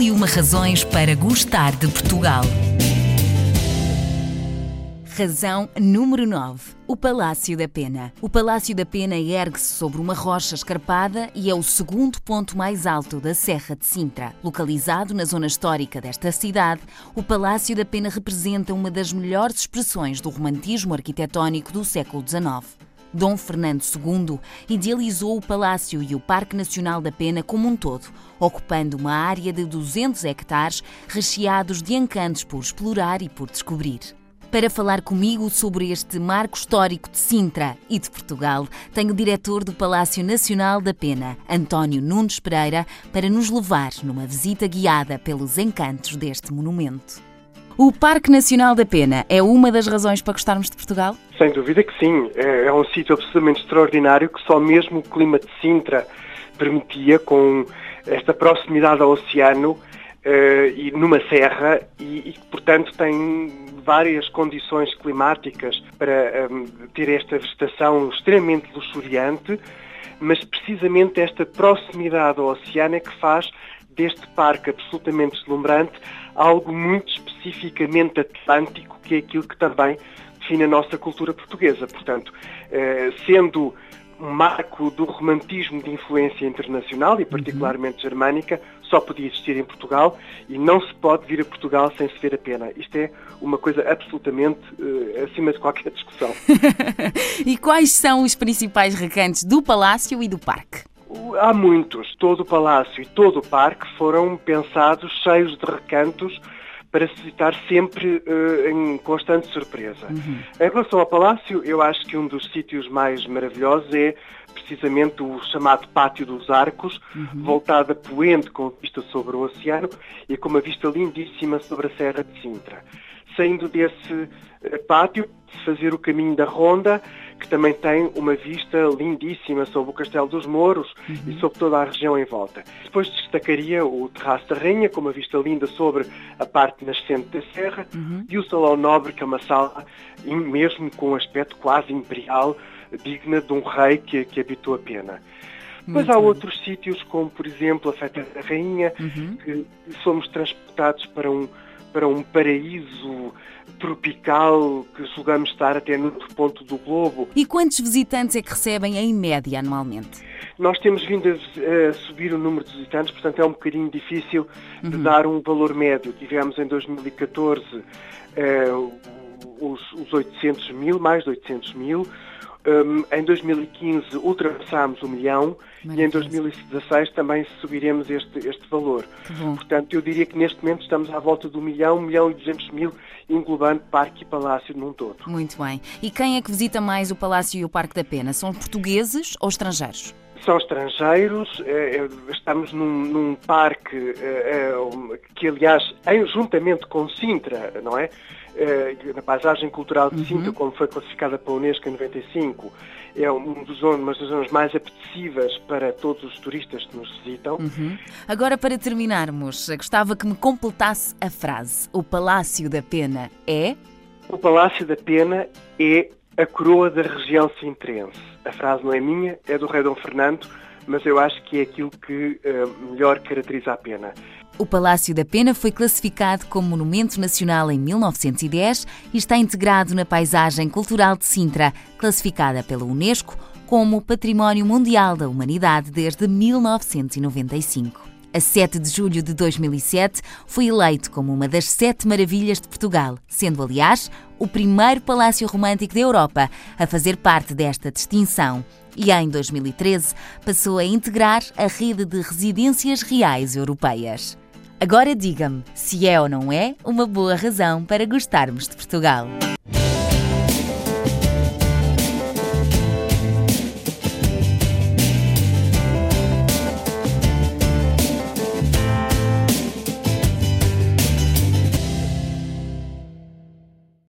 E uma razões para gostar de Portugal. Razão número 9. O Palácio da Pena. O Palácio da Pena ergue-se sobre uma rocha escarpada e é o segundo ponto mais alto da Serra de Sintra. Localizado na zona histórica desta cidade, o Palácio da Pena representa uma das melhores expressões do romantismo arquitetónico do século XIX. Dom Fernando II idealizou o Palácio e o Parque Nacional da Pena como um todo, ocupando uma área de 200 hectares recheados de encantos por explorar e por descobrir. Para falar comigo sobre este marco histórico de Sintra e de Portugal, tenho o diretor do Palácio Nacional da Pena, António Nunes Pereira, para nos levar numa visita guiada pelos encantos deste monumento. O Parque Nacional da Pena é uma das razões para gostarmos de Portugal? Sem dúvida que sim. É, é um sítio absolutamente extraordinário que só mesmo o clima de Sintra permitia, com esta proximidade ao oceano uh, e numa serra, e, e, portanto tem várias condições climáticas para um, ter esta vegetação extremamente luxuriante, mas precisamente esta proximidade ao oceano é que faz deste parque absolutamente deslumbrante algo muito especificamente atlântico, que é aquilo que também define a nossa cultura portuguesa. Portanto, eh, sendo um marco do romantismo de influência internacional e particularmente uhum. germânica, só podia existir em Portugal e não se pode vir a Portugal sem se ver a pena. Isto é uma coisa absolutamente uh, acima de qualquer discussão. e quais são os principais recantos do Palácio e do Parque? Há muitos. Todo o palácio e todo o parque foram pensados cheios de recantos para se visitar sempre uh, em constante surpresa. Uhum. Em relação ao palácio, eu acho que um dos sítios mais maravilhosos é precisamente o chamado Pátio dos Arcos, uhum. voltado a poente com vista sobre o oceano e com uma vista lindíssima sobre a Serra de Sintra. Saindo desse uh, pátio, fazer o caminho da Ronda, que também tem uma vista lindíssima sobre o Castelo dos Mouros uhum. e sobre toda a região em volta. Depois destacaria o Terraço da Rainha, com uma vista linda sobre a parte nascente da serra, uhum. e o Salão Nobre, que é uma sala mesmo com um aspecto quase imperial, digna de um rei que, que habitou a pena. Mas há outros sítios, como por exemplo a Festa da Rainha, uhum. que somos transportados para um, para um paraíso tropical que julgamos estar até no outro ponto do globo. E quantos visitantes é que recebem em média anualmente? Nós temos vindo a, subir o número de visitantes, portanto é um bocadinho difícil de uhum. dar um valor médio. Tivemos em 2014 eh, os, os 800 mil, mais de 800 mil. Um, em 2015 ultrapassámos o milhão Maravilha. e em 2016 também subiremos este, este valor. Portanto, eu diria que neste momento estamos à volta do milhão, milhão e duzentos mil, englobando Parque e Palácio num todo. Muito bem. E quem é que visita mais o Palácio e o Parque da Pena? São portugueses ou estrangeiros? São estrangeiros, eh, eh, estamos num, num parque eh, que, aliás, juntamente com Sintra, não é? na paisagem cultural de uhum. Sintra, uhum. como foi classificada pela Unesco em 95, é um dos zonas, uma das zonas mais apetecíveis para todos os turistas que nos visitam. Uhum. Agora, para terminarmos, gostava que me completasse a frase: O Palácio da Pena é? O Palácio da Pena é a coroa da região sintrense. A frase não é minha, é do rei Dom Fernando, mas eu acho que é aquilo que uh, melhor caracteriza a pena. O Palácio da Pena foi classificado como Monumento Nacional em 1910 e está integrado na paisagem cultural de Sintra, classificada pela Unesco como Património Mundial da Humanidade desde 1995. A 7 de julho de 2007, foi eleito como uma das sete maravilhas de Portugal, sendo, aliás, o primeiro palácio romântico da Europa a fazer parte desta distinção. E em 2013 passou a integrar a rede de residências reais europeias. Agora diga-me se é ou não é uma boa razão para gostarmos de Portugal.